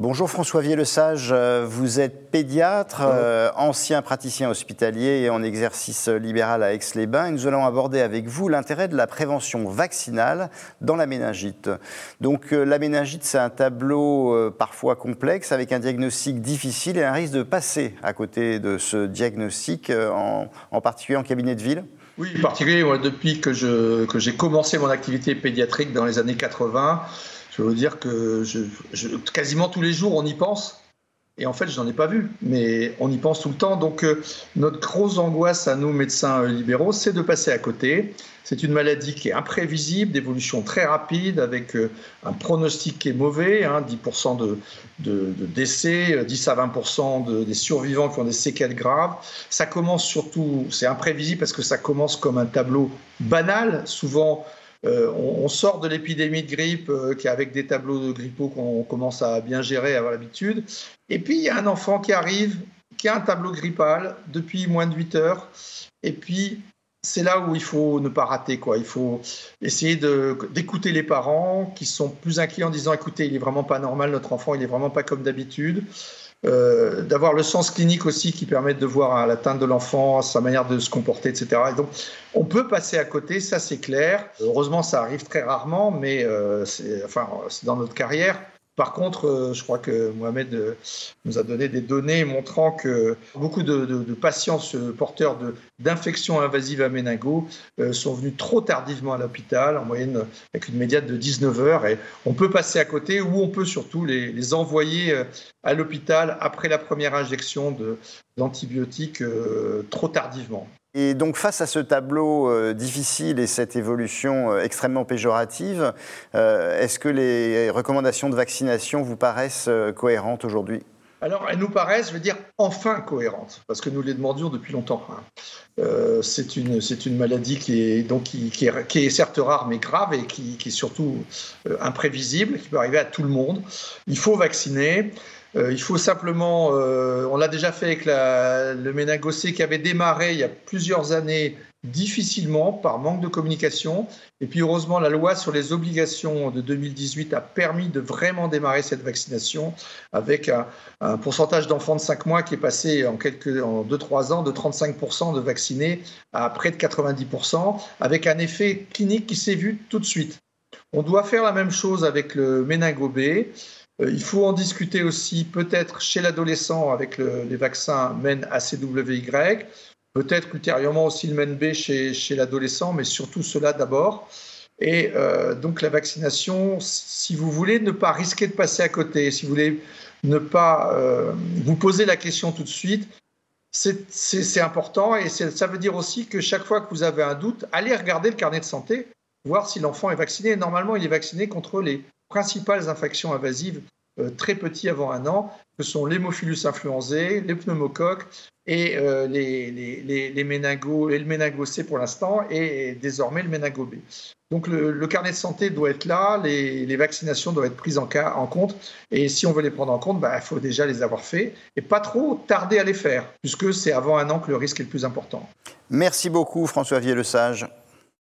Bonjour François Vieux-Lesage, vous êtes pédiatre, euh, ancien praticien hospitalier et en exercice libéral à Aix-les-Bains. Et nous allons aborder avec vous l'intérêt de la prévention vaccinale dans la méningite. Donc euh, la méningite, c'est un tableau euh, parfois complexe avec un diagnostic difficile et un risque de passer à côté de ce diagnostic, en, en particulier en cabinet de ville. Oui, en particulier depuis que j'ai commencé mon activité pédiatrique dans les années 80 je veux dire que quasiment tous les jours, on y pense. Et en fait, je n'en ai pas vu, mais on y pense tout le temps. Donc, euh, notre grosse angoisse à nous, médecins euh, libéraux, c'est de passer à côté. C'est une maladie qui est imprévisible, d'évolution très rapide, avec euh, un pronostic qui est mauvais, 10% hein, de, décès, 10 à 20% des survivants qui ont des séquelles graves. Ça commence surtout, c'est imprévisible parce que ça commence comme un tableau banal, souvent euh, on, sort de l'épidémie de grippe euh, qui avec des tableaux de grippaux qu'on commence à bien gérer, à avoir l'habitude. Et puis il y a un enfant qui arrive, qui a un tableau grippal depuis moins de 8 heures. Et puis c'est là où il faut ne pas rater. Quoi. Il faut essayer d'écouter les parents qui sont plus inquiets en disant écoutez, il est vraiment pas normal, notre enfant, il est vraiment pas comme d'habitude. Euh, d'avoir le sens clinique aussi qui permet de voir à l'atteinte de l'enfant, sa manière de se comporter, etc. donc, on peut passer à côté, ça c'est clair. Heureusement, ça arrive très rarement, mais euh, c'est dans notre carrière. Par contre, euh, je crois que Mohamed euh, nous a donné des données montrant que beaucoup de, patients porteurs d'infections invasives à méningo euh, sont venus trop tardivement à l'hôpital, en moyenne avec une médiane de 19 heures. Et on peut passer à côté ou on peut surtout les, envoyer à l'hôpital après la première injection d'antibiotiques trop tardivement. Et donc face à ce tableau euh, difficile et cette évolution euh, extrêmement péjorative, euh, est-ce que les recommandations de vaccination vous paraissent cohérentes aujourd'hui? Alors, elles nous paraissent, je veux dire, enfin cohérentes, parce que nous les demandions depuis longtemps. Hein. c'est une, maladie qui est, donc, qui, est, certes rare, mais grave, et qui est surtout imprévisible, qui peut arriver à tout le monde. Il faut vacciner. Euh, il faut simplement, euh, on l'a déjà fait avec le méningocé qui avait démarré il y a plusieurs années difficilement par manque de communication. Et puis heureusement, la loi sur les obligations de 2018 a permis de vraiment démarrer cette vaccination avec un, pourcentage d'enfants de 5 mois qui est passé en, en 2-3 ans de 35% de vaccinés à près de 90%, avec un effet clinique qui s'est vu tout de suite. On doit faire la même chose avec le méningo B. Euh, il faut en discuter aussi peut-être chez l'adolescent avec les vaccins MEN ACWY, peut-être ultérieurement aussi le MEN B chez, chez l'adolescent, mais surtout cela d'abord. Et euh, donc la vaccination, si vous voulez ne pas risquer de passer à côté, si vous voulez ne pas euh, vous poser la question tout de suite, c'est important et ça veut dire aussi que chaque fois que vous avez un doute, allez regarder le carnet de santé, voir si l'enfant est vacciné. Normalement, il est vacciné contre les principales infections invasives euh, très petits avant un an, que sont l'hémophilus influenzae, les pneumocoques et euh, les, les, les, et le méningo C pour l'instant, et désormais le méningo B. Donc le, carnet de santé doit être là, les, vaccinations doivent être prises en, compte, et si on veut les prendre en compte, bah, il faut déjà les avoir fait, et pas trop tarder à les faire, puisque c'est avant un an que le risque est le plus important. Merci beaucoup François Vieux-Lesage.